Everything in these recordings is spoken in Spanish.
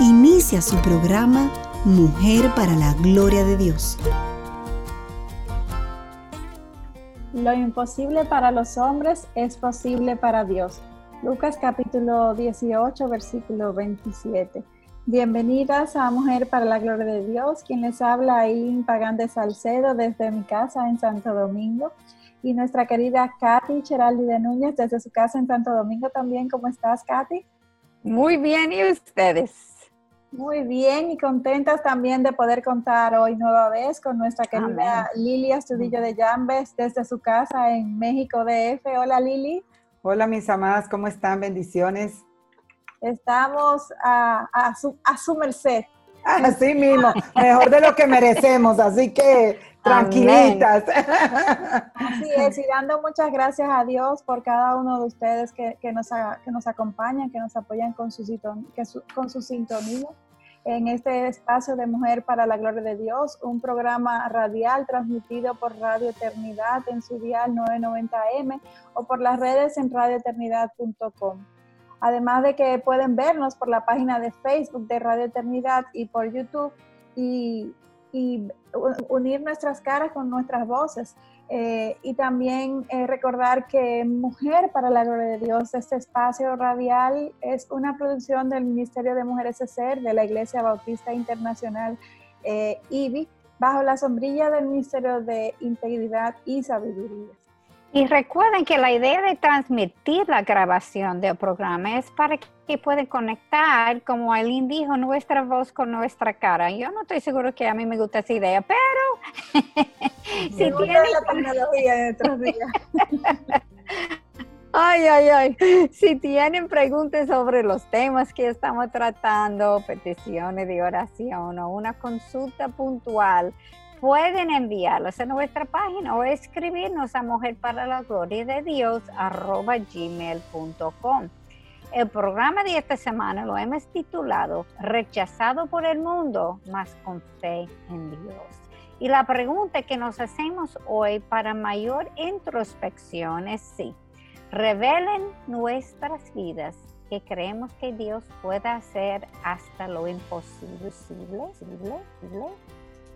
Inicia su programa Mujer para la Gloria de Dios. Lo imposible para los hombres es posible para Dios. Lucas capítulo 18, versículo 27. Bienvenidas a Mujer para la Gloria de Dios, quien les habla ahí Pagán de Salcedo desde mi casa en Santo Domingo y nuestra querida Katy Cheraldi de Núñez desde su casa en Santo Domingo también. ¿Cómo estás, Katy? Muy bien, ¿y ustedes? Muy bien y contentas también de poder contar hoy nueva vez con nuestra querida Lili Astudillo de Llambes desde su casa en México DF. Hola Lili. Hola mis amadas, ¿cómo están? Bendiciones. Estamos a, a, su, a su merced. Así mismo, mejor de lo que merecemos, así que tranquilitas. Así es, y dando muchas gracias a Dios por cada uno de ustedes que, que, nos, que nos acompañan, que nos apoyan con su, con su sintonía en este espacio de Mujer para la Gloria de Dios, un programa radial transmitido por Radio Eternidad en su dial 990M o por las redes en radioeternidad.com. Además de que pueden vernos por la página de Facebook de Radio Eternidad y por YouTube y, y unir nuestras caras con nuestras voces. Eh, y también eh, recordar que Mujer para la Gloria de Dios, este espacio radial, es una producción del Ministerio de Mujeres SER de la Iglesia Bautista Internacional eh, IBI, bajo la sombrilla del Ministerio de Integridad y Sabiduría. Y recuerden que la idea de transmitir la grabación del programa es para que puedan conectar, como Aileen dijo, nuestra voz con nuestra cara. Yo no estoy seguro que a mí me gusta esa idea, pero si tienen... la tecnología de Ay, ay, ay. Si tienen preguntas sobre los temas que estamos tratando, peticiones de oración o una consulta puntual, pueden enviarlos a nuestra página o escribirnos a mujer para la gloria de Dios arroba gmail.com. El programa de esta semana lo hemos titulado Rechazado por el mundo, más con fe en Dios. Y la pregunta que nos hacemos hoy para mayor introspección es si revelen nuestras vidas que creemos que Dios pueda hacer hasta lo imposible.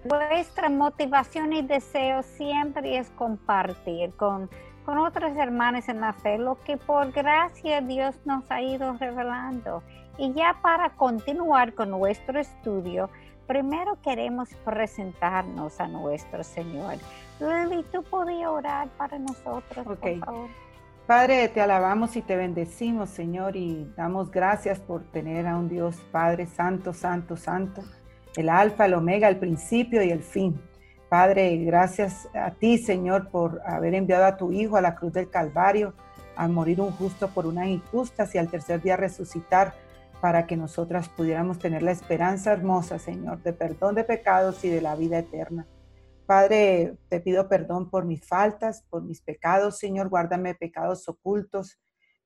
Nuestra motivación y deseo siempre es compartir con, con otras hermanas en la fe lo que por gracia Dios nos ha ido revelando. Y ya para continuar con nuestro estudio, primero queremos presentarnos a nuestro Señor. Lili, ¿tú podías orar para nosotros, por favor? Padre, te alabamos y te bendecimos, Señor, y damos gracias por tener a un Dios Padre Santo, Santo, Santo el alfa, el omega, el principio y el fin. Padre, gracias a ti, Señor, por haber enviado a tu Hijo a la cruz del Calvario, a morir un justo por una injusta y al tercer día resucitar para que nosotras pudiéramos tener la esperanza hermosa, Señor, de perdón de pecados y de la vida eterna. Padre, te pido perdón por mis faltas, por mis pecados, Señor, guárdame pecados ocultos,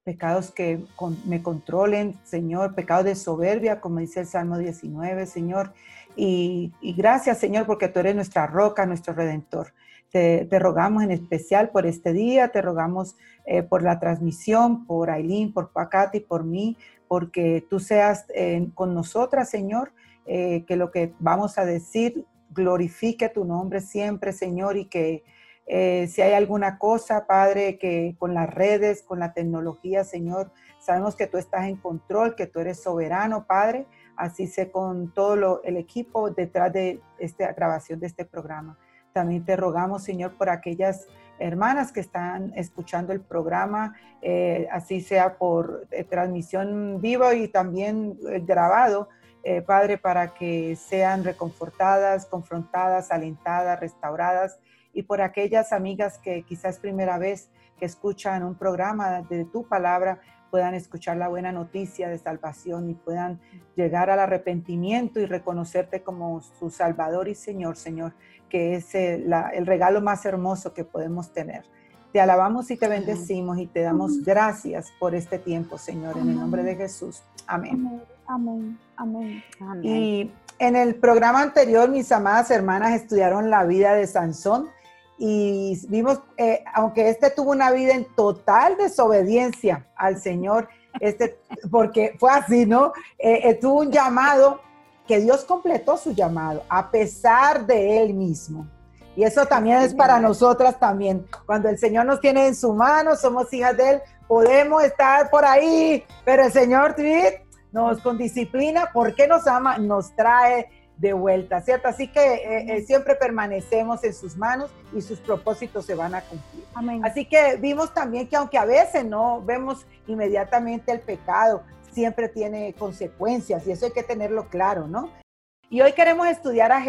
pecados que me controlen, Señor, pecados de soberbia, como dice el Salmo 19, Señor, y, gracias, Señor, porque tú eres nuestra roca, nuestro redentor. Te, rogamos en especial por este día, te rogamos eh, por la transmisión, por Aileen, por Pacati, por mí, porque tú seas eh, con nosotras, Señor, eh, que lo que vamos a decir glorifique tu nombre siempre, Señor, y que si hay alguna cosa, Padre, que con las redes, con la tecnología, Señor, sabemos que tú estás en control, que tú eres soberano, Padre, así sé con todo el equipo detrás de esta grabación de este programa. También te rogamos, Señor, por aquellas hermanas que están escuchando el programa, eh, así sea por eh, transmisión viva y también eh, grabado, Padre, para que sean reconfortadas, confrontadas, alentadas, restauradas, y por aquellas amigas que quizás primera vez que escuchan un programa de tu palabra, puedan escuchar la buena noticia de salvación y puedan llegar al arrepentimiento y reconocerte como su Salvador y Señor, Señor, que es el, el regalo más hermoso que podemos tener. Te alabamos y te bendecimos y te damos gracias por este tiempo, Señor, en el nombre de Jesús. Amén. Amén. Amén. Y en el programa anterior, mis amadas hermanas estudiaron la vida de Sansón y vimos, eh, aunque este tuvo una vida en total desobediencia al Señor, este, porque fue así, ¿no? Eh, eh, tuvo un llamado que Dios completó su llamado a pesar de él mismo. Y eso también es para nosotras también. Cuando el Señor nos tiene en su mano, somos hijas de Él, podemos estar por ahí, pero el Señor nos con disciplina, porque nos ama, nos trae de vuelta, ¿cierto? Así que eh, eh, siempre permanecemos en sus manos y sus propósitos se van a cumplir. Amén. Así que vimos también que aunque a veces no vemos inmediatamente el pecado, siempre tiene consecuencias y eso hay que tenerlo claro, ¿no? Y hoy queremos estudiar a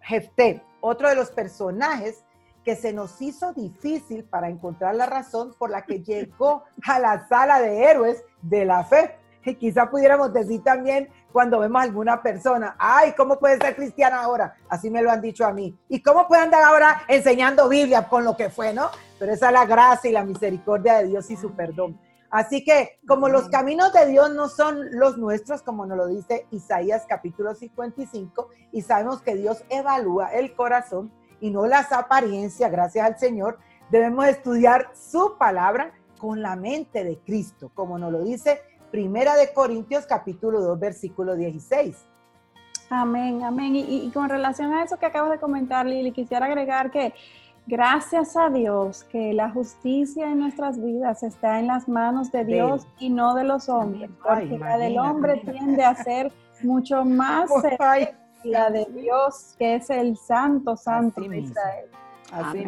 Jefté, otro de los personajes que se nos hizo difícil para encontrar la razón por la que llegó a la sala de héroes de la fe. Y quizá pudiéramos decir también cuando vemos a alguna persona, ay, ¿cómo puede ser cristiana ahora? Así me lo han dicho a mí. ¿Y cómo puede andar ahora enseñando Biblia con lo que fue, no? Pero esa es la gracia y la misericordia de Dios y su perdón. Así que como los caminos de Dios no son los nuestros, como nos lo dice Isaías capítulo 55, y sabemos que Dios evalúa el corazón y no las apariencias, gracias al Señor, debemos estudiar su palabra con la mente de Cristo, como nos lo dice Primera de Corintios capítulo 2 versículo 16. Amén, amén. Y, con relación a eso que acabas de comentar, Lili, quisiera agregar que gracias a Dios que la justicia en nuestras vidas está en las manos de Dios y no de los hombres, porque la del hombre tiende a ser mucho más la de Dios, que es el santo, santo de Israel. Así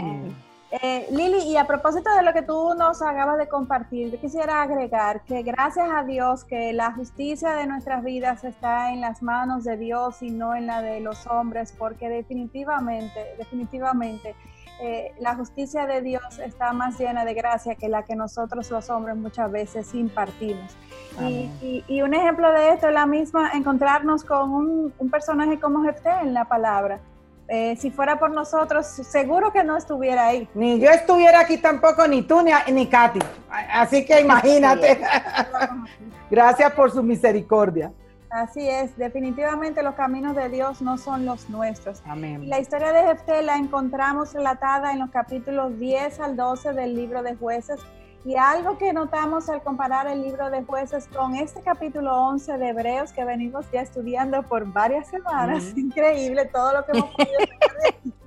eh, Lili, y a propósito de lo que tú nos acabas de compartir, yo quisiera agregar que gracias a Dios que la justicia de nuestras vidas está en las manos de Dios y no en la de los hombres, porque definitivamente, definitivamente, eh, la justicia de Dios está más llena de gracia que la que nosotros los hombres muchas veces impartimos. Y, un ejemplo de esto es la misma, encontrarnos con un, un personaje como Jefté en la palabra. Eh, si fuera por nosotros, seguro que no estuviera ahí. Ni yo estuviera aquí tampoco, ni tú, ni, ni Katy. Así que imagínate. Gracias por su misericordia. Así es, definitivamente los caminos de Dios no son los nuestros. Amén. La historia de Jefté la encontramos relatada en los capítulos 10 al 12 del libro de jueces y algo que notamos al comparar el libro de jueces con este capítulo 11 de Hebreos que venimos ya estudiando por varias semanas, increíble todo lo que hemos podido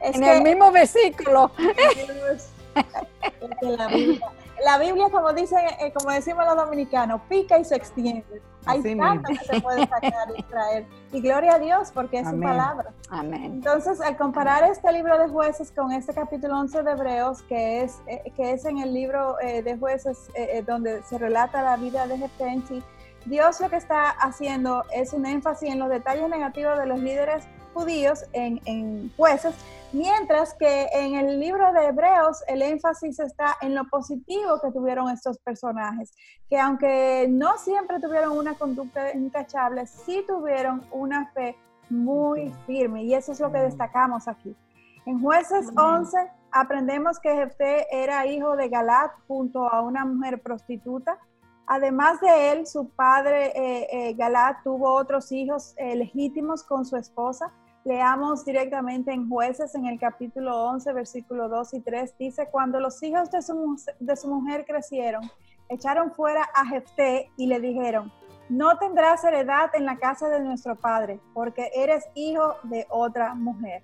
En el mismo versículo. la, Biblia, la Biblia, como dicen, eh, como decimos los dominicanos, pica y se extiende. Hay tanto que se puede sacar y traer. Y gloria a Dios porque es su palabra. Amén. Entonces, al comparar este libro de jueces con este capítulo 11 de Hebreos, que es, eh, que es en el libro eh, de jueces eh, donde se relata la vida de Jefté Dios lo que está haciendo es un énfasis en los detalles negativos de los líderes judíos en, en jueces Mientras que en el libro de Hebreos el énfasis está en lo positivo que tuvieron estos personajes, que aunque no siempre tuvieron una conducta intachable, sí tuvieron una fe muy firme y eso es lo que destacamos aquí. En jueces 11 aprendemos que Jefté era hijo de Galat junto a una mujer prostituta. Además de él, su padre eh, eh, Galat tuvo otros hijos eh, legítimos con su esposa Leamos directamente en jueces en el capítulo 11, versículo 2 y 3. Dice, cuando los hijos de su, de su mujer crecieron, echaron fuera a Jefté y le dijeron, no tendrás heredad en la casa de nuestro padre, porque eres hijo de otra mujer.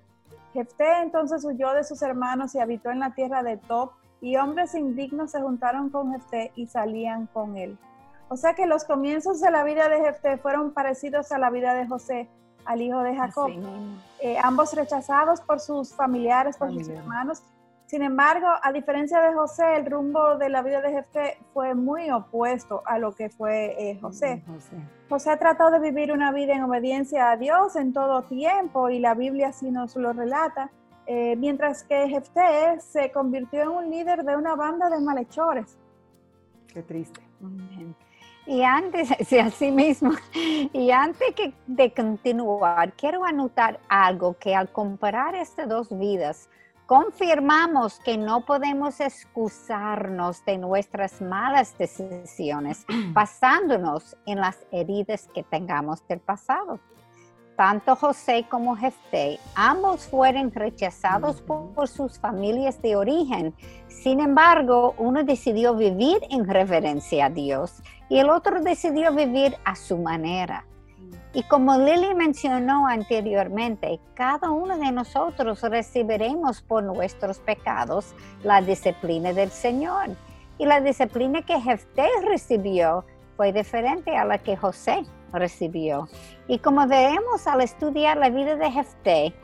Jefté entonces huyó de sus hermanos y habitó en la tierra de Top, y hombres indignos se juntaron con Jefté y salían con él. O sea que los comienzos de la vida de Jefté fueron parecidos a la vida de José, al hijo de Jacob, eh, ambos rechazados por sus familiares, por sus hermanos. Sin embargo, a diferencia de José, el rumbo de la vida de Jefté fue muy opuesto a lo que fue eh, José. José. trató de vivir una vida en obediencia a Dios en todo tiempo y la Biblia así nos lo relata, eh, mientras que Jefté se convirtió en un líder de una banda de malhechores. Qué triste. Y antes, sí, así mismo, y antes que de continuar, quiero anotar algo que al comparar estas dos vidas, confirmamos que no podemos excusarnos de nuestras malas decisiones basándonos en las heridas que tengamos del pasado. Tanto José como Jefté, ambos fueron rechazados por, sus familias de origen. Sin embargo, uno decidió vivir en reverencia a Dios y el otro decidió vivir a su manera. Y como Lily mencionó anteriormente, cada uno de nosotros recibiremos por nuestros pecados la disciplina del Señor. Y la disciplina que Jefté recibió fue diferente a la que José recibió. Y como veremos al estudiar la vida de Jefté,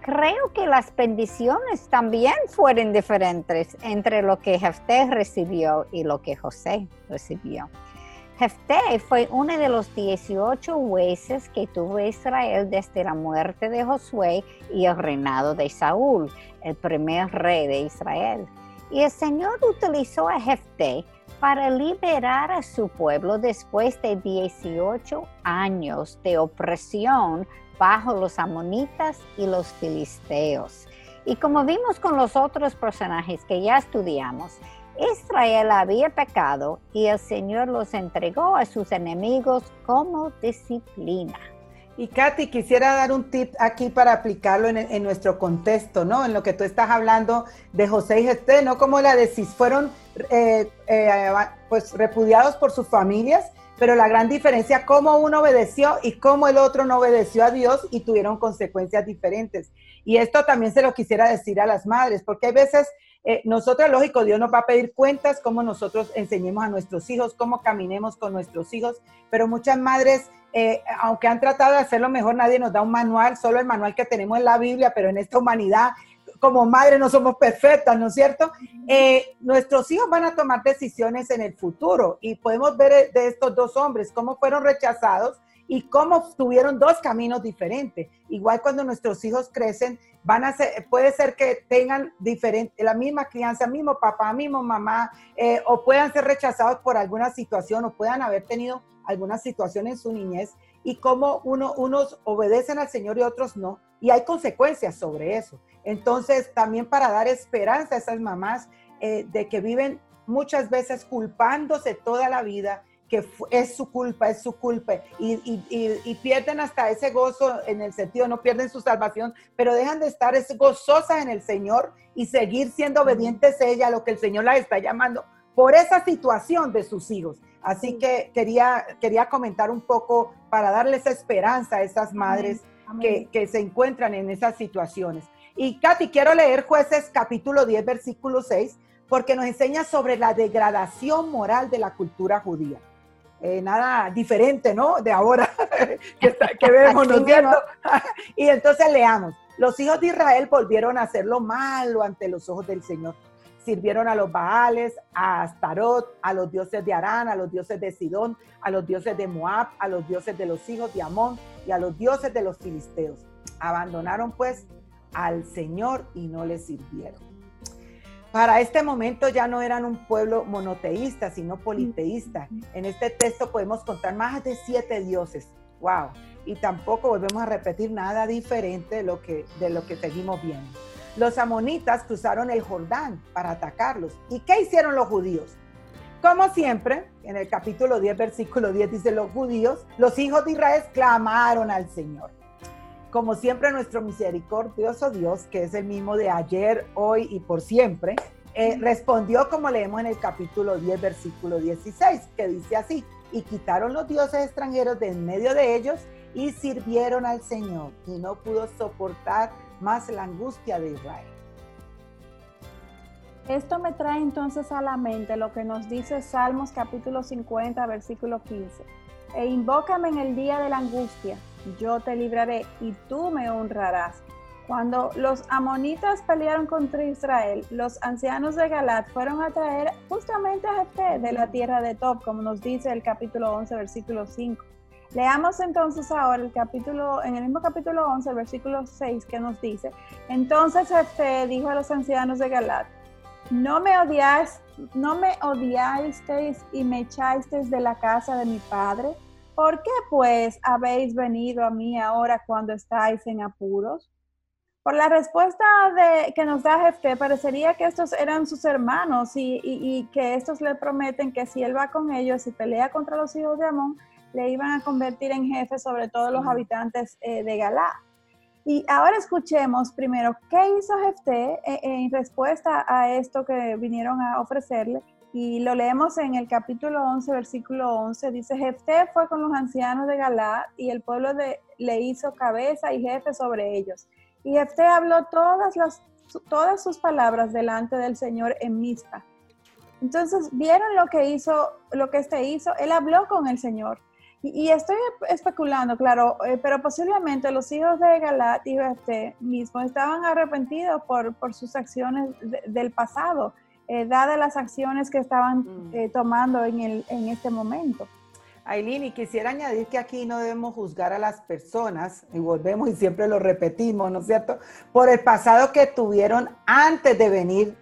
creo que las bendiciones también fueron diferentes entre lo que Jefté recibió y lo que José recibió. Jefté fue uno de los 18 jueces que tuvo Israel desde la muerte de Josué y el reinado de Saúl, el primer rey de Israel. Y el Señor utilizó a Jefté para liberar a su pueblo después de 18 años de opresión bajo los amonitas y los filisteos. Y como vimos con los otros personajes que ya estudiamos, Israel había pecado y el Señor los entregó a sus enemigos como disciplina. Y Katy, quisiera dar un tip aquí para aplicarlo en, nuestro contexto, ¿no? En lo que tú estás hablando de José y Jefté, ¿no? Como la decís, fueron eh, eh, pues repudiados por sus familias, pero la gran diferencia, cómo uno obedeció y cómo el otro no obedeció a Dios y tuvieron consecuencias diferentes. Y esto también se lo quisiera decir a las madres, porque hay veces eh, nosotros, lógico, Dios nos va a pedir cuentas, cómo nosotros enseñemos a nuestros hijos, cómo caminemos con nuestros hijos, pero muchas madres, eh, aunque han tratado de hacerlo mejor, nadie nos da un manual, solo el manual que tenemos en la Biblia, pero en esta humanidad, como madre no somos perfectas, ¿no es cierto? Eh, nuestros hijos van a tomar decisiones en el futuro y podemos ver de estos dos hombres cómo fueron rechazados y cómo tuvieron dos caminos diferentes. Igual cuando nuestros hijos crecen, van a ser, puede ser que tengan diferente, la misma crianza, mismo papá, mismo mamá, eh, o puedan ser rechazados por alguna situación, o puedan haber tenido alguna situación en su niñez, y cómo uno, unos obedecen al Señor y otros no, y hay consecuencias sobre eso. Entonces, también para dar esperanza a esas mamás eh, de que viven muchas veces culpándose toda la vida que es su culpa, es su culpa, y, y, pierden hasta ese gozo en el sentido, no pierden su salvación, pero dejan de estar es gozosas en el Señor y seguir siendo obedientes a ella, a lo que el Señor la está llamando, por esa situación de sus hijos. Así que quería, quería comentar un poco para darles esperanza a esas madres Que, que se encuentran en esas situaciones. Y Katy, quiero leer jueces capítulo 10, versículo 6, porque nos enseña sobre la degradación moral de la cultura judía. Eh, nada diferente, ¿no? De ahora que, vemos, ¿no es cierto? y entonces leamos. Los hijos de Israel volvieron a hacer lo malo ante los ojos del Señor. Sirvieron a los Baales, a Astarot, a los dioses de Arán, a los dioses de Sidón, a los dioses de Moab, a los dioses de los hijos de Amón y a los dioses de los filisteos. Abandonaron pues al Señor y no le sirvieron. Para este momento ya no eran un pueblo monoteísta, sino politeísta. En este texto podemos contar más de siete dioses. ¡Wow! Y tampoco volvemos a repetir nada diferente de lo que, de lo que seguimos viendo. Los amonitas cruzaron el Jordán para atacarlos. ¿Y qué hicieron los judíos? Como siempre, en el capítulo 10, versículo 10 dice, los judíos, los hijos de Israel clamaron al Señor. Como siempre, nuestro misericordioso Dios, que es el mismo de ayer, hoy y por siempre, eh, respondió como leemos en el capítulo 10, versículo 16, que dice así, y quitaron los dioses extranjeros de en medio de ellos y sirvieron al Señor, y no pudo soportar más la angustia de Israel. Esto me trae entonces a la mente lo que nos dice Salmos capítulo 50, versículo 15. E invócame en el día de la angustia yo te libraré y tú me honrarás. Cuando los amonitas pelearon contra Israel, los ancianos de Galat fueron a traer justamente a Jefté de la tierra de Top, como nos dice el capítulo 11, versículo 5. Leamos entonces ahora el capítulo, en el mismo capítulo 11, versículo 6, que nos dice, entonces Jefté dijo a los ancianos de Galat, no me odiáis no me odiasteis y me echasteis de la casa de mi padre? ¿Por qué pues habéis venido a mí ahora cuando estáis en apuros? Por la respuesta de, que nos da Jefté, parecería que estos eran sus hermanos y, que estos le prometen que si él va con ellos y pelea contra los hijos de Amón, le iban a convertir en jefe sobre todos los habitantes eh, de Galá. Y ahora escuchemos primero qué hizo Jefté eh, en respuesta a esto que vinieron a ofrecerle. Y lo leemos en el capítulo 11, versículo 11. Dice, Jefté fue con los ancianos de Galá y el pueblo de, le hizo cabeza y jefe sobre ellos. Y Jefté habló todas, las, todas sus palabras delante del Señor en Mizpa. Entonces, ¿vieron lo que hizo, lo que este hizo? Él habló con el Señor. Y, estoy especulando, claro, eh, pero posiblemente los hijos de Galat y este mismo estaban arrepentidos por sus acciones del pasado, eh, dadas las acciones que estaban mm. eh, tomando en, el, en este momento. Aileen, y quisiera añadir que aquí no debemos juzgar a las personas, y volvemos y siempre lo repetimos, ¿no es cierto? Por el pasado que tuvieron antes de venir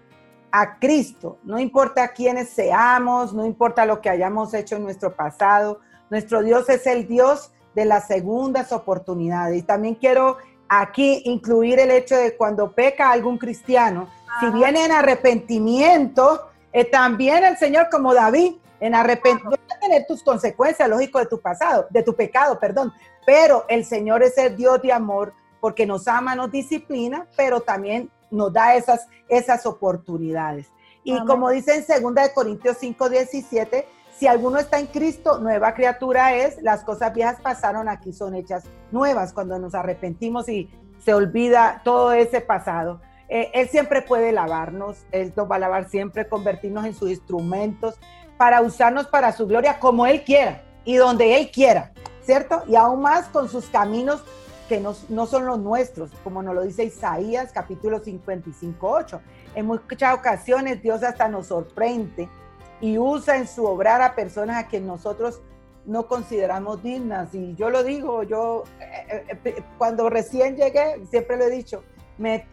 a Cristo. No importa quiénes seamos, no importa lo que hayamos hecho en nuestro pasado, nuestro Dios es el Dios de las segundas oportunidades. Y también quiero aquí incluir el hecho de cuando peca algún cristiano, si viene en arrepentimiento, eh, también el Señor como David, en arrepentimiento, va a tener tus consecuencias, lógico, de tu pasado, de tu pecado, perdón. Pero el Señor es el Dios de amor porque nos ama, nos disciplina, pero también nos da esas, esas oportunidades. Y como dice en 2 Corintios 5, 17, si alguno está en Cristo, nueva criatura es, las cosas viejas pasaron, aquí son hechas nuevas cuando nos arrepentimos y se olvida todo ese pasado. Eh, él siempre puede lavarnos, Él nos va a lavar siempre, convertirnos en sus instrumentos para usarnos para su gloria como Él quiera y donde Él quiera, ¿cierto? Y aún más con sus caminos que no, no son los nuestros, como nos lo dice Isaías capítulo 55, 8. En muchas ocasiones Dios hasta nos sorprende y usa en su obrar a personas a quien nosotros no consideramos dignas. Y yo lo digo, yo eh, eh, eh, cuando recién llegué, siempre lo he dicho, me,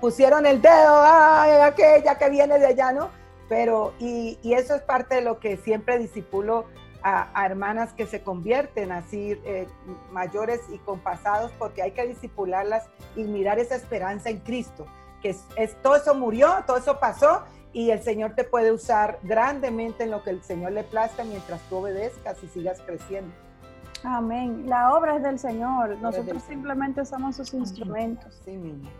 pusieron el dedo, ay, aquella que viene de allá, ¿no? Pero, y, eso es parte de lo que siempre disipulo a, hermanas que se convierten así mayores y compasados, porque hay que disipularlas y mirar esa esperanza en Cristo, que es, todo eso murió, todo eso pasó y el Señor te puede usar grandemente en lo que el Señor le plazca mientras tú obedezcas y sigas creciendo. Amén. La obra es del Señor. Nosotros simplemente somos sus instrumentos.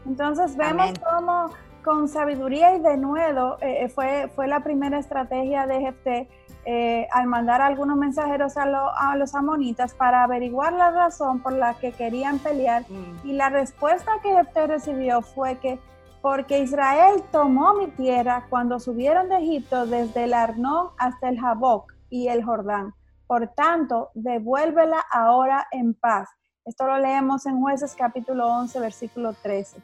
Entonces vemos cómo con sabiduría y denuedo eh, eh, fue, fue la primera estrategia de Jefté eh, al mandar algunos mensajeros a, a, los amonitas para averiguar la razón por la que querían pelear. Mm. Y la respuesta que Jefté recibió fue que porque Israel tomó mi tierra cuando subieron de Egipto desde el Arnón hasta el Jaboc y el Jordán. Por tanto, devuélvela ahora en paz. Esto lo leemos en Jueces capítulo 11, versículo 13.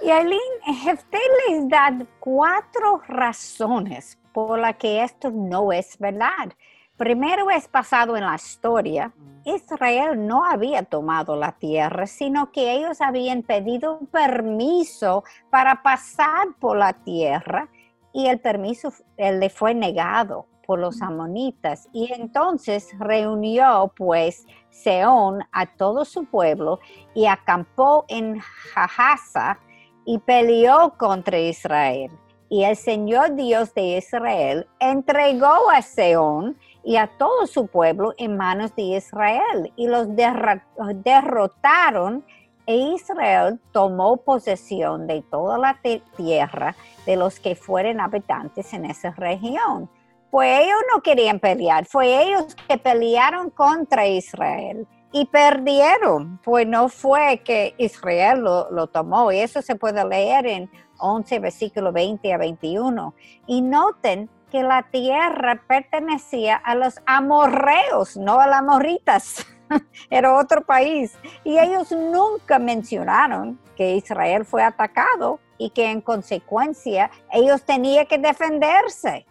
Y Aileen, Jefté les da cuatro razones por las que esto no es verdad. Primero es pasado en la historia, Israel no había tomado la tierra, sino que ellos habían pedido permiso para pasar por la tierra y el permiso le fue negado por los amonitas. Y entonces reunió pues Seón a todo su pueblo y acampó en Jahasa y peleó contra Israel. Y el Señor Dios de Israel entregó a Seón y a todo su pueblo en manos de Israel y los derrotaron e Israel tomó posesión de toda la tierra de los que fueron habitantes en esa región. Pues ellos no querían pelear, fue ellos que pelearon contra Israel y perdieron. Pues no fue que Israel lo, lo tomó y eso se puede leer en 11, versículo 20 a 21. Y noten que la tierra pertenecía a los amorreos, no a las morritas. Era otro país. Y ellos nunca mencionaron que Israel fue atacado y que en consecuencia ellos tenían que defenderse.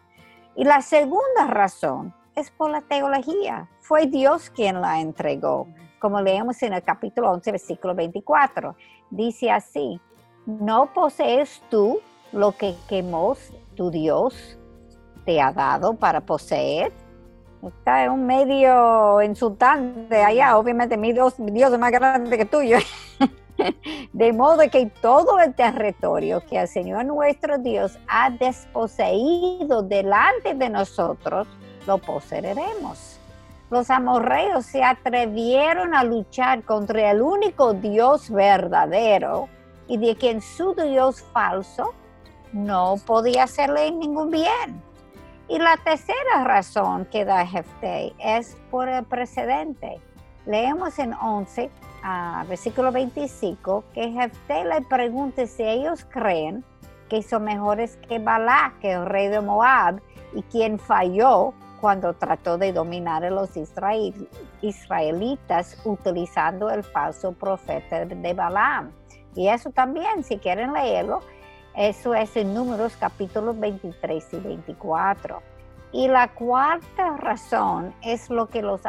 Y la segunda razón es por la teología. Fue Dios quien la entregó. Como leemos en el capítulo 11, versículo 24. Dice así, no posees tú lo que quemó tu Dios te ha dado para poseer. Está en un medio insultante allá, obviamente mi Dios, mi Dios es más grande que tuyo. De modo que todo el territorio que el Señor nuestro Dios ha desposeído delante de nosotros, lo poseeremos. Los amorreos se atrevieron a luchar contra el único Dios verdadero y de quien su Dios falso no podía hacerle ningún bien. Y la tercera razón que da Jefté es por el precedente. Leemos en 11 versículo 25, que Jefté le pregunte si ellos creen que son mejores que Balá, el rey de Moab, y quien falló cuando trató de dominar a los israelitas utilizando el falso profeta de Balaam. Y eso también, si quieren leerlo, eso es en Números capítulos 23 y 24. Y la cuarta razón es lo que los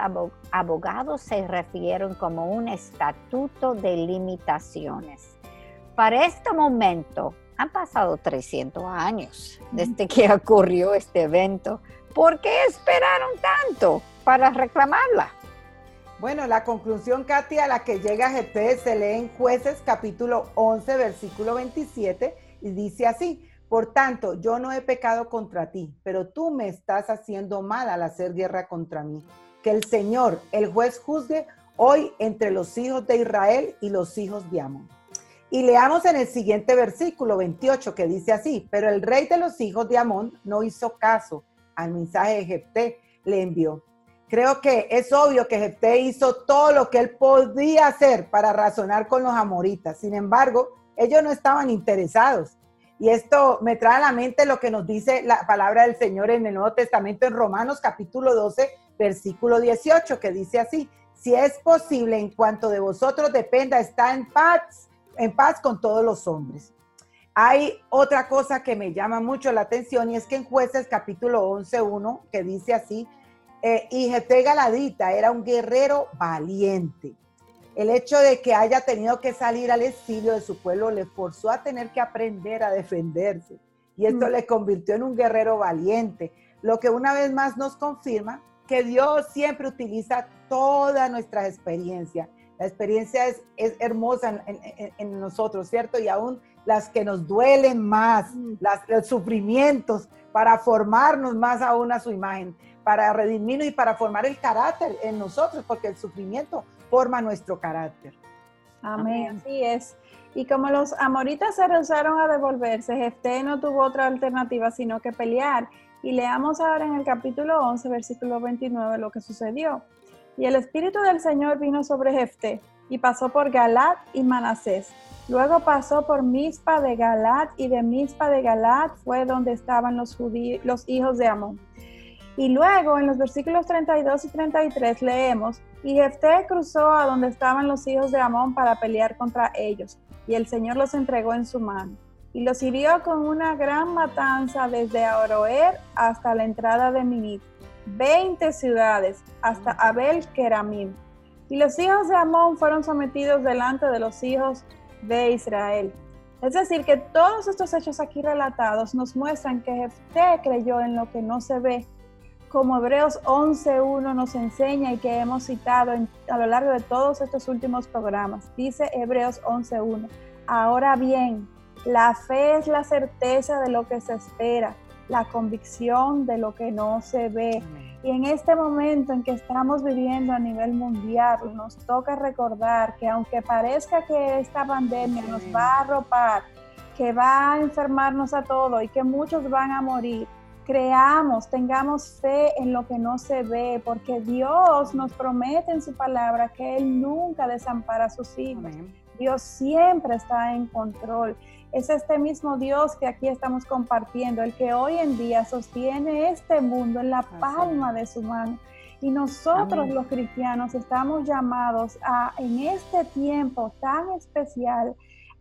abogados se refieren como un estatuto de limitaciones. Para este momento han pasado 300 años desde que ocurrió este evento. ¿Por qué esperaron tanto para reclamarla? Bueno, la conclusión, Katy, a la que llega GT se lee en Jueces capítulo 11, versículo 27 y dice así, por tanto, yo no he pecado contra ti, pero tú me estás haciendo mal al hacer guerra contra mí. Que el Señor, el juez, juzgue hoy entre los hijos de Israel y los hijos de Amón. Y leamos en el siguiente versículo 28 que dice así, pero el rey de los hijos de Amón no hizo caso al mensaje de Jefté, le envió. Creo que es obvio que Jefté hizo todo lo que él podía hacer para razonar con los amoritas. Sin embargo, ellos no estaban interesados. Y esto me trae a la mente lo que nos dice la palabra del Señor en el Nuevo Testamento en Romanos capítulo 12, versículo 18, que dice así, si es posible en cuanto de vosotros dependa, está en paz, en paz con todos los hombres. Hay otra cosa que me llama mucho la atención y es que en jueces capítulo 11, 1, que dice así, eh, y Jete Galadita era un guerrero valiente el hecho de que haya tenido que salir al exilio de su pueblo le forzó a tener que aprender a defenderse. Y esto mm. le convirtió en un guerrero valiente, lo que una vez más nos confirma que Dios siempre utiliza toda nuestra experiencia. La experiencia es, hermosa en, nosotros, ¿cierto? Y aún las que nos duelen más, mm. los sufrimientos, para formarnos más aún a su imagen, para redimirnos y para formar el carácter en nosotros, porque el sufrimiento forma nuestro carácter. Amén, así es. Y como los amoritas se rehusaron a devolverse, Jefté no tuvo otra alternativa sino que pelear. Y leamos ahora en el capítulo 11, versículo 29, lo que sucedió. Y el Espíritu del Señor vino sobre Jefté y pasó por Galat y Manasés. Luego pasó por Mispa de Galat y de Mispa de Galat fue donde estaban los, los hijos de Amón. Y luego en los versículos 32 y 33 leemos, y Jefté cruzó a donde estaban los hijos de Amón para pelear contra ellos, y el Señor los entregó en su mano. Y los hirió con una gran matanza desde Aroer hasta la entrada de Minit, veinte ciudades, hasta Abel Keramim. Y los hijos de Amón fueron sometidos delante de los hijos de Israel. Es decir, que todos estos hechos aquí relatados nos muestran que Jefté creyó en lo que no se ve como Hebreos 11.1 nos enseña y que hemos citado a lo largo de todos estos últimos programas. Dice Hebreos 11.1, ahora bien, la fe es la certeza de lo que se espera, la convicción de lo que no se ve. Y en este momento en que estamos viviendo a nivel mundial, nos toca recordar que aunque parezca que esta pandemia nos va a arropar, que va a enfermarnos a todos y que muchos van a morir, creamos, tengamos fe en lo que no se ve, porque Dios nos promete en su palabra que Él nunca desampara a sus hijos. Dios siempre está en control. Es este mismo Dios que aquí estamos compartiendo, el que hoy en día sostiene este mundo en la palma de su mano. Y nosotros los cristianos estamos llamados a, en este tiempo tan especial,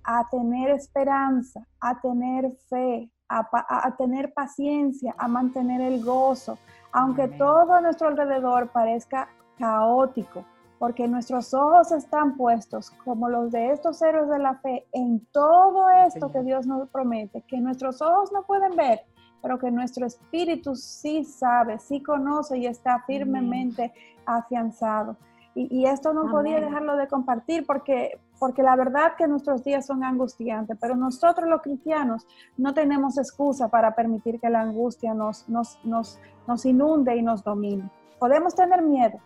a tener esperanza, a tener fe, a, tener paciencia, a mantener el gozo, aunque todo a nuestro alrededor parezca caótico, porque nuestros ojos están puestos, como los de estos héroes de la fe, en todo esto que Dios nos promete, que nuestros ojos no pueden ver, pero que nuestro espíritu sí sabe, sí conoce y está firmemente afianzado. Y, esto no podía dejarlo de compartir porque, porque la verdad que nuestros días son angustiantes, pero nosotros los cristianos no tenemos excusa para permitir que la angustia nos, nos, nos, nos inunde y nos domine. Podemos tener miedo,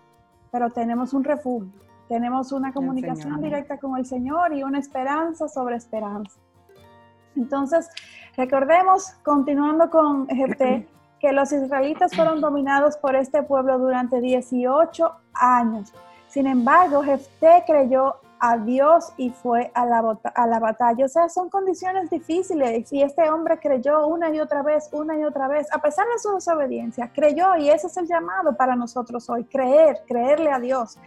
pero tenemos un refugio, tenemos una comunicación directa con el Señor y una esperanza sobre esperanza. Entonces, recordemos, continuando con Jefté, que los israelitas fueron dominados por este pueblo durante 18 años. Sin embargo, Jefté creyó a Dios y fue a la, a la batalla. O sea, son condiciones difíciles y este hombre creyó una y otra vez, una y otra vez, a pesar de su desobediencia, creyó y ese es el llamado para nosotros hoy, creer, creerle a Dios.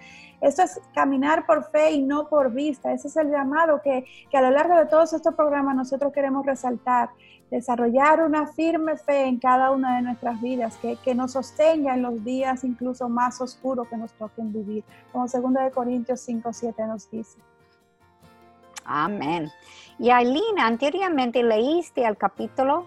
Eso es caminar por fe y no por vista. Ese es el llamado que, que a lo largo de todos estos programas nosotros queremos resaltar desarrollar una firme fe en cada una de nuestras vidas, que, que, nos sostenga en los días incluso más oscuros que nos toquen vivir, como 2 de Corintios 5, 7 nos dice. Amén. Y Aileen, anteriormente leíste el capítulo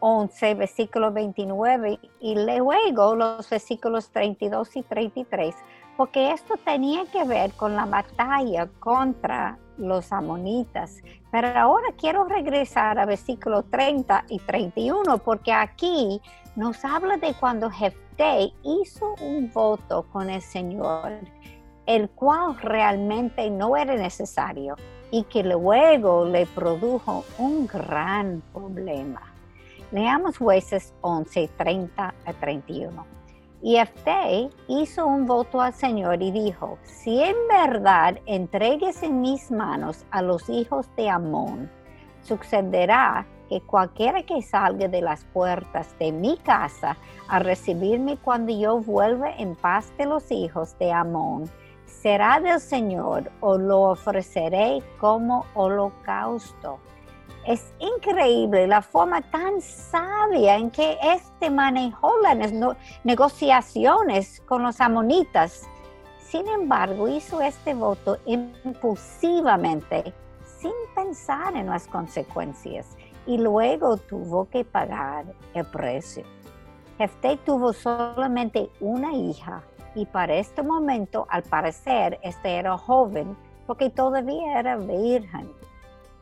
11, versículo 29, y luego los versículos 32 y 33, porque esto tenía que ver con la batalla contra los amonitas. Pero ahora quiero regresar a versículo 30 y 31 porque aquí nos habla de cuando Jefté hizo un voto con el Señor, el cual realmente no era necesario y que luego le produjo un gran problema. Leamos jueces 11, 30 a 31. Y Efte hizo un voto al Señor y dijo, si en verdad entregues en mis manos a los hijos de Amón, sucederá que cualquiera que salga de las puertas de mi casa a recibirme cuando yo vuelva en paz de los hijos de Amón, será del Señor o lo ofreceré como holocausto. Es increíble la forma tan sabia en que este manejó las negociaciones con los amonitas. Sin embargo, hizo este voto impulsivamente, sin pensar en las consecuencias, y luego tuvo que pagar el precio. Jefté tuvo solamente una hija, y para este momento, al parecer, este era joven, porque todavía era virgen.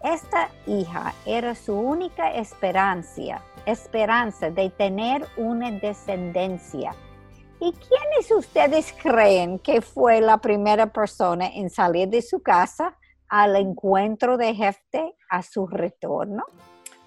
Esta hija era su única esperanza, esperanza de tener una descendencia. ¿Y quiénes ustedes creen que fue la primera persona en salir de su casa al encuentro de Jefte a su retorno?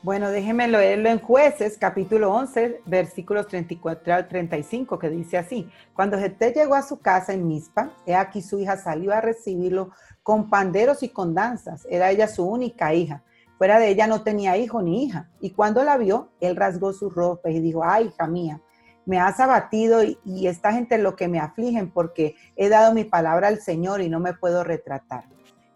Bueno, déjenme leerlo en Jueces, capítulo 11, versículos 34 al 35, que dice así: Cuando Jefté llegó a su casa en Mizpa, he aquí su hija salió a recibirlo con panderos y con danzas. Era ella su única hija. Fuera de ella no tenía hijo ni hija. Y cuando la vio, él rasgó su ropa y dijo, ay, hija mía, me has abatido y, esta gente es lo que me afligen porque he dado mi palabra al Señor y no me puedo retratar.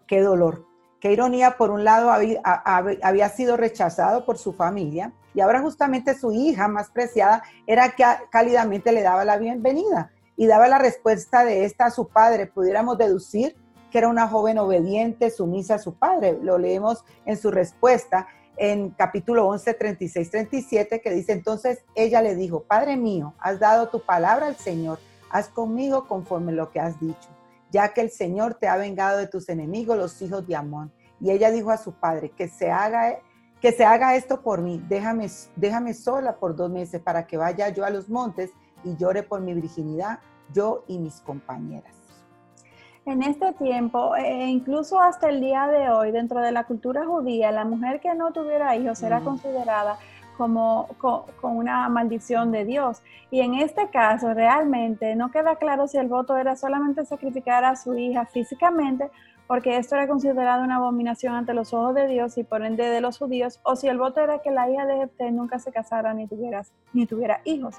Qué dolor. Qué ironía, por un lado había, sido rechazado por su familia y ahora justamente su hija más preciada era que cálidamente le daba la bienvenida y daba la respuesta de esta a su padre. Pudiéramos deducir que era una joven obediente, sumisa a su padre. Lo leemos en su respuesta en capítulo 11, 36, 37, que dice, entonces ella le dijo, Padre mío, has dado tu palabra al Señor, haz conmigo conforme lo que has dicho, ya que el Señor te ha vengado de tus enemigos, los hijos de Amón. Y ella dijo a su padre, que se haga, que se haga esto por mí, déjame, déjame sola por dos meses para que vaya yo a los montes y llore por mi virginidad, yo y mis compañeras en este tiempo, e incluso hasta el día de hoy, dentro de la cultura judía, la mujer que no tuviera hijos era mm. considerada como con, una maldición de Dios. Y en este caso, realmente no queda claro si el voto era solamente sacrificar a su hija físicamente, porque esto era considerado una abominación ante los ojos de Dios y por ende de los judíos, o si el voto era que la hija de Jefté nunca se casara ni ni tuviera hijos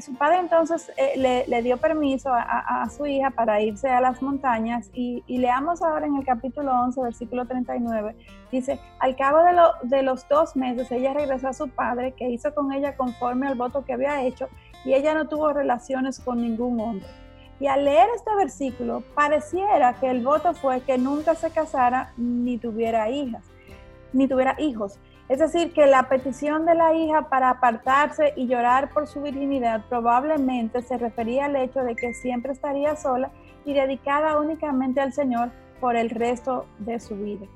su padre entonces eh, le, dio permiso a, su hija para irse a las montañas y, leamos ahora en el capítulo 11, versículo 39, dice, al cabo de, de los dos meses ella regresó a su padre que hizo con ella conforme al voto que había hecho y ella no tuvo relaciones con ningún hombre. Y al leer este versículo, pareciera que el voto fue que nunca se casara ni tuviera hijas, ni tuviera hijos. Es decir, que la petición de la hija para apartarse y llorar por su virginidad probablemente se refería al hecho de que siempre estaría sola y dedicada únicamente al Señor por el resto de su vida.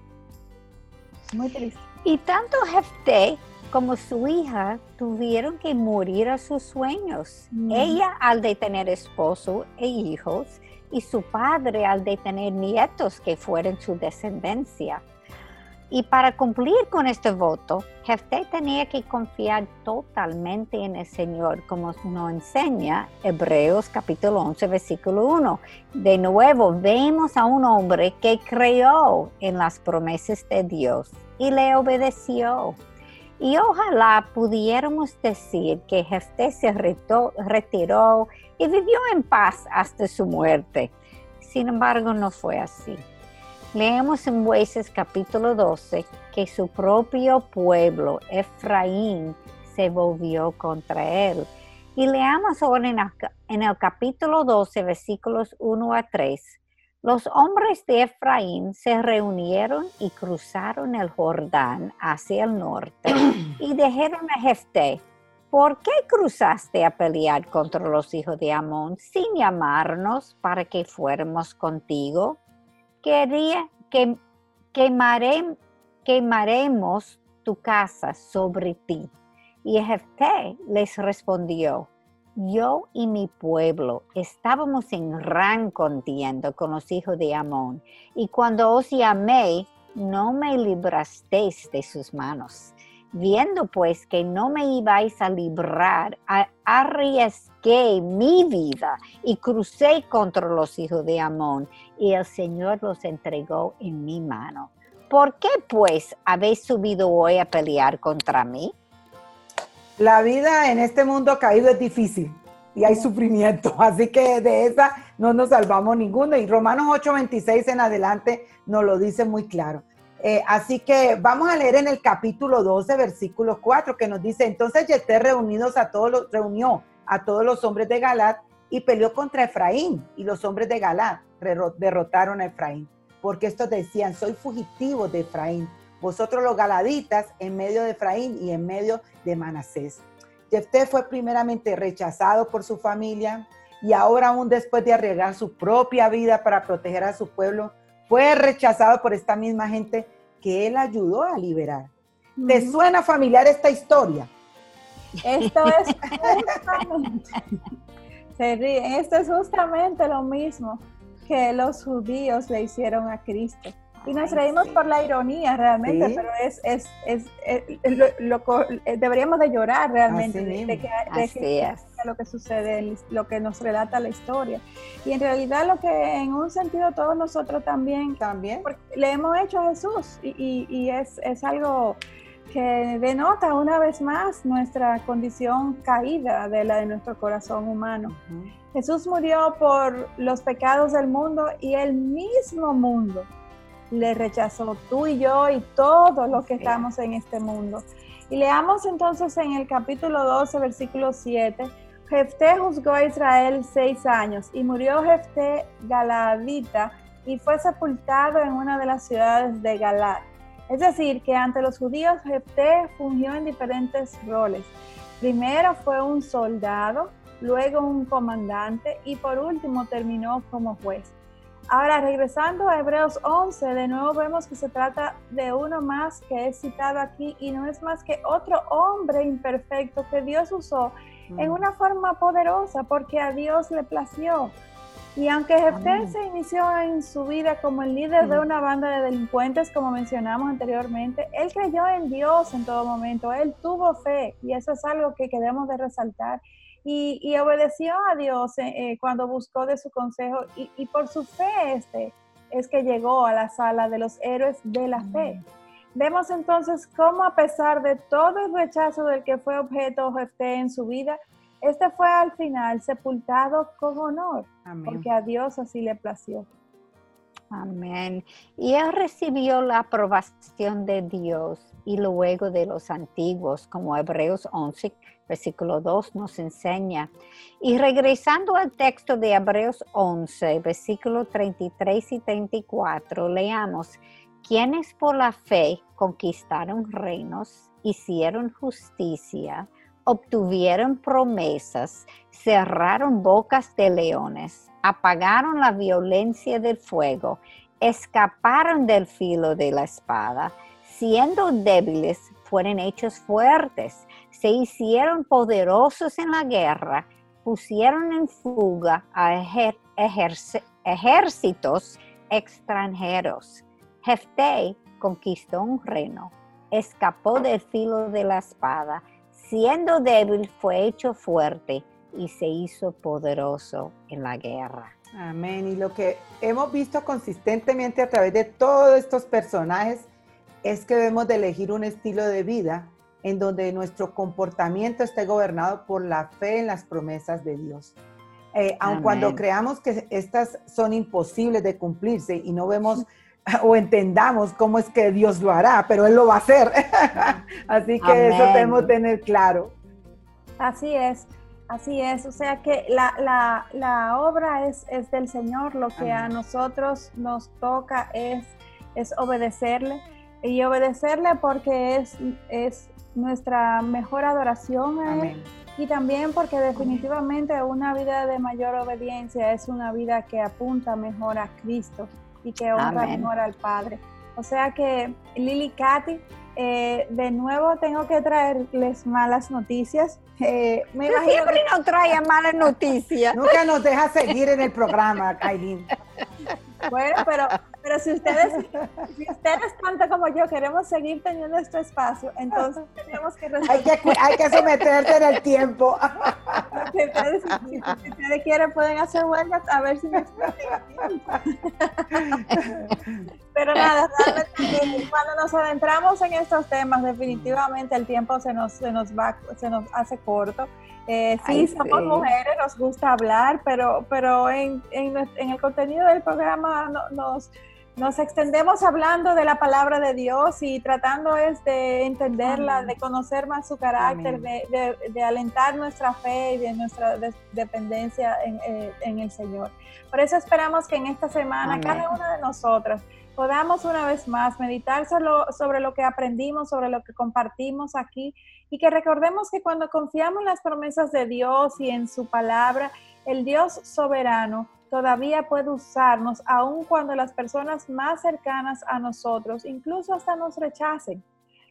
Muy triste. Y tanto Jefté como su hija tuvieron que morir a sus sueños. Mm. Ella al de tener esposo e hijos y su padre al de tener nietos que fueran su descendencia. Y para cumplir con este voto, Jefté tenía que confiar totalmente en el Señor, como nos enseña Hebreos capítulo 11, versículo 1. De nuevo, vemos a un hombre que creyó en las promesas de Dios y le obedeció. Y ojalá pudiéramos decir que Jefté se retiró y vivió en paz hasta su muerte. Sin embargo, no fue así. Leemos en Jueces capítulo 12 que su propio pueblo, Efraín, se volvió contra él. Y leamos ahora en, en el capítulo 12, versículos 1 a 3. Los hombres de Efraín se reunieron y cruzaron el Jordán hacia el norte y dijeron a Jefté, ¿por qué cruzaste a pelear contra los hijos de Amón sin llamarnos para que fuéramos contigo? Quería que quemaremos tu casa sobre ti. Y Jefté les respondió, yo y mi pueblo estábamos en gran contienda con los hijos de Amón, y cuando os llamé, no me librasteis de sus manos. Viendo pues que no me ibais a librar, arriesgué mi vida y crucé contra los hijos de Amón y el Señor los entregó en mi mano. ¿Por qué pues habéis subido hoy a pelear contra mí? La vida en este mundo caído es difícil y hay sufrimiento, así que de esa no nos salvamos ninguno. Y Romanos 8:26 en adelante nos lo dice muy claro. Eh, así que vamos a leer en el capítulo 12, versículo 4, que nos dice, entonces Yeté reunidos a todos los, reunió a todos los hombres de Galat y peleó contra Efraín, y los hombres de Galat derrotaron a Efraín, porque estos decían, soy fugitivo de Efraín, vosotros los galaditas en medio de Efraín y en medio de Manasés. Jefté fue primeramente rechazado por su familia y ahora aún después de arriesgar su propia vida para proteger a su pueblo, fue rechazado por esta misma gente que él ayudó a liberar. ¿Te suena familiar esta historia? Esto es justamente, esto es justamente lo mismo que los judíos le hicieron a Cristo. Y nos reímos por la ironía realmente, pero es, es, es, lo, eh, deberíamos de llorar realmente de, que, lo que sucede, lo que nos relata la historia. Y en realidad lo que en un sentido todos nosotros también, también. le hemos hecho a Jesús y, y, es, es algo que denota una vez más nuestra condición caída de la de nuestro corazón humano. Jesús murió por los pecados del mundo y el mismo mundo le rechazó tú y yo y todos los que estamos en este mundo. Y leamos entonces en el capítulo 12, versículo 7. Jefté juzgó a Israel seis años y murió Jefté Galadita y fue sepultado en una de las ciudades de Galad. Es decir, que ante los judíos Jefté fungió en diferentes roles. Primero fue un soldado, luego un comandante y por último terminó como juez. Ahora, regresando a Hebreos 11, de nuevo vemos que se trata de uno más que es citado aquí y no es más que otro hombre imperfecto que Dios usó en mm. una forma poderosa porque a Dios le plació. Y aunque Jefté se inició en su vida como el líder de mm. una banda de delincuentes, como mencionamos anteriormente, él creyó en Dios en todo momento, él tuvo fe y eso es algo que queremos de resaltar y, obedeció a Dios eh, eh, cuando buscó de su consejo y, por su fe este es que llegó a la sala de los héroes de la fe. Vemos entonces cómo a pesar de todo el rechazo del que fue objeto Jefté en su vida, este fue al final sepultado con honor, porque a Dios así le plació. Amén. Y él recibió la aprobación de Dios y luego de los antiguos, como Hebreos 11, versículo 2 nos enseña. Y regresando al texto de Hebreos 11, versículo 33 y 34, leamos, quienes por la fe conquistaron reinos, hicieron justicia, obtuvieron promesas, cerraron bocas de leones, apagaron la violencia del fuego, escaparon del filo de la espada, siendo débiles fueron hechos fuertes, se hicieron poderosos en la guerra, pusieron en fuga a ejércitos extranjeros. Jefté conquistó un reino, escapó del filo de la espada, siendo débil fue hecho fuerte y se hizo poderoso en la guerra. Amén. Y lo que hemos visto consistentemente a través de todos estos personajes es que debemos de elegir un estilo de vida en donde nuestro comportamiento esté gobernado por la fe en las promesas de Dios. Eh, aun cuando creamos que estas son imposibles de cumplirse y no vemos o entendamos cómo es que Dios lo hará, pero Él lo va a hacer. Así que eso debemos tener claro. Así es, así es. O sea que la, obra es, es, del Señor, lo que a nosotros nos toca es, es obedecerle y obedecerle porque es, es nuestra mejor adoración a Él. Y también porque definitivamente una vida de mayor obediencia es una vida que apunta mejor a Cristo y que honra mejor al Padre. O sea que Lili Katy, eh, de nuevo tengo que traerles malas noticias. Eh, me siempre nos trae malas noticias. Nunca nos deja seguir en el programa, Kailin. Bueno, pero, pero si ustedes, si ustedes tanto como yo queremos seguir teniendo este espacio, entonces tenemos que hay que, hay que someterse en el tiempo. Si ustedes, si, ustedes quieren pueden hacer huelgas a ver si me Pero nada, realmente cuando nos adentramos en estos temas, definitivamente el tiempo se nos, se nos va, se nos hace corto. Eh, sí, somos mujeres, nos gusta hablar, pero, pero en, en, el contenido del programa nos, nos extendemos hablando de la palabra de Dios y tratando es de entenderla, de conocer más su carácter, de, de, alentar nuestra fe y de nuestra dependencia en, eh, en, el Señor. Por eso esperamos que en esta semana cada una de nosotras podamos una vez más meditar sobre lo que aprendimos, sobre lo que compartimos aquí y que recordemos que cuando confiamos en las promesas de Dios y en su palabra, el Dios soberano todavía puede usarnos aun cuando las personas más cercanas a nosotros incluso hasta nos rechacen.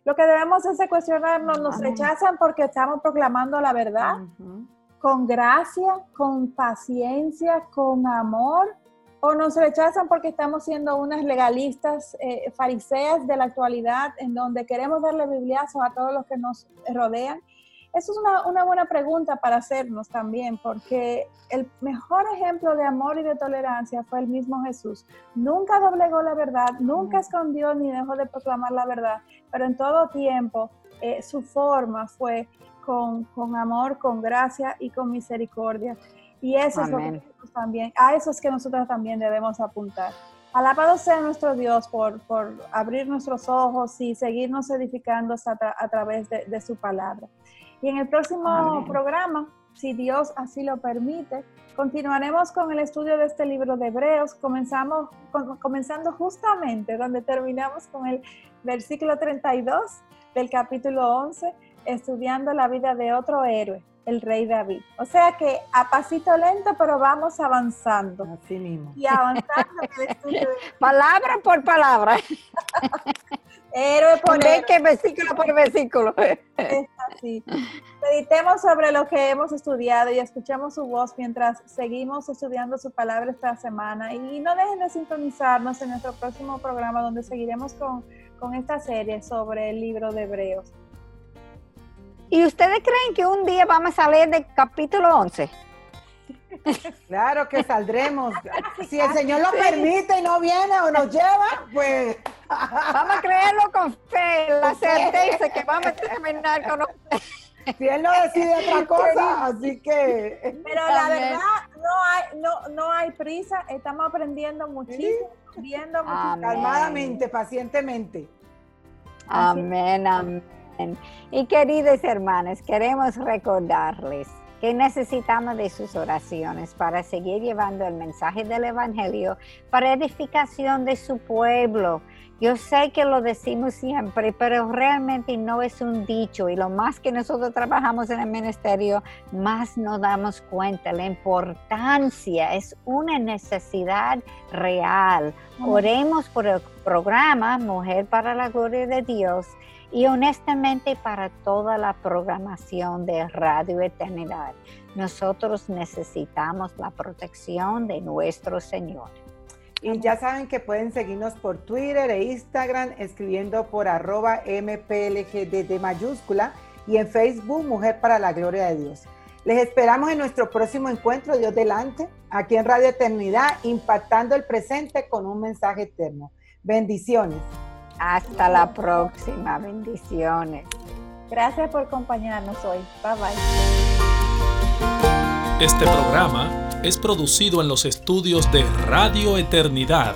Lo que debemos es cuestionarnos, nos rechazan porque estamos proclamando la verdad, con gracia, con paciencia, con amor, o nos rechazan porque estamos siendo unas legalistas eh, fariseas de la actualidad en donde queremos darle bibliazos a todos los que nos rodean. Eso es una, una, buena pregunta para hacernos también, porque el mejor ejemplo de amor y de tolerancia fue el mismo Jesús. Nunca doblegó la verdad, nunca escondió ni dejó de proclamar la verdad, pero en todo tiempo eh, su forma fue con, con amor, con gracia y con misericordia. Y eso es lo que también, a eso es que nosotros también debemos apuntar. Alabado sea nuestro Dios por, por abrir nuestros ojos y seguirnos edificando a, través de, su palabra. Y en el próximo programa, si Dios así lo permite, continuaremos con el estudio de este libro de Hebreos, comenzamos, comenzando justamente donde terminamos con el versículo 32 del capítulo 11, estudiando la vida de otro héroe, el rey David. O sea que a pasito lento, pero vamos avanzando. Así mismo. Y avanzando en el estudio. palabra por palabra. Héroe por héroe. que versículo por versículo. Es así. Meditemos sobre lo que hemos estudiado y escuchemos su voz mientras seguimos estudiando su palabra esta semana. Y no dejen de sintonizarnos en nuestro próximo programa donde seguiremos con, con esta serie sobre el libro de Hebreos. ¿Y ustedes creen que un día vamos a salir del capítulo 11? Claro que saldremos. Si el Señor lo permite y no viene o nos lleva, pues. Vamos a creerlo con fe, la certeza que vamos a terminar con Si Él no decide otra cosa, así que. Pero la verdad, no hay, no, no hay prisa, estamos aprendiendo muchísimo, viendo muchísimo. Calmadamente, pacientemente. Amén, amén. Y queridos hermanos, queremos recordarles que necesitamos de sus oraciones para seguir llevando el mensaje del Evangelio para edificación de su pueblo. Yo sé que lo decimos siempre, pero realmente no es un dicho y lo más que nosotros trabajamos en el ministerio, más nos damos cuenta. La importancia es una necesidad real. Oremos por el programa Mujer para la Gloria de Dios y honestamente para toda la programación de Radio Eternidad. Nosotros necesitamos la protección de nuestro Señor. Y ya saben que pueden seguirnos por Twitter e Instagram escribiendo por arroba MPLGD mayúscula y en Facebook Mujer para la Gloria de Dios. Les esperamos en nuestro próximo encuentro, Dios delante, aquí en Radio Eternidad, impactando el presente con un mensaje eterno. Bendiciones. Hasta la próxima. Bendiciones. Gracias por acompañarnos hoy. Bye bye. Este programa es producido en los estudios de Radio Eternidad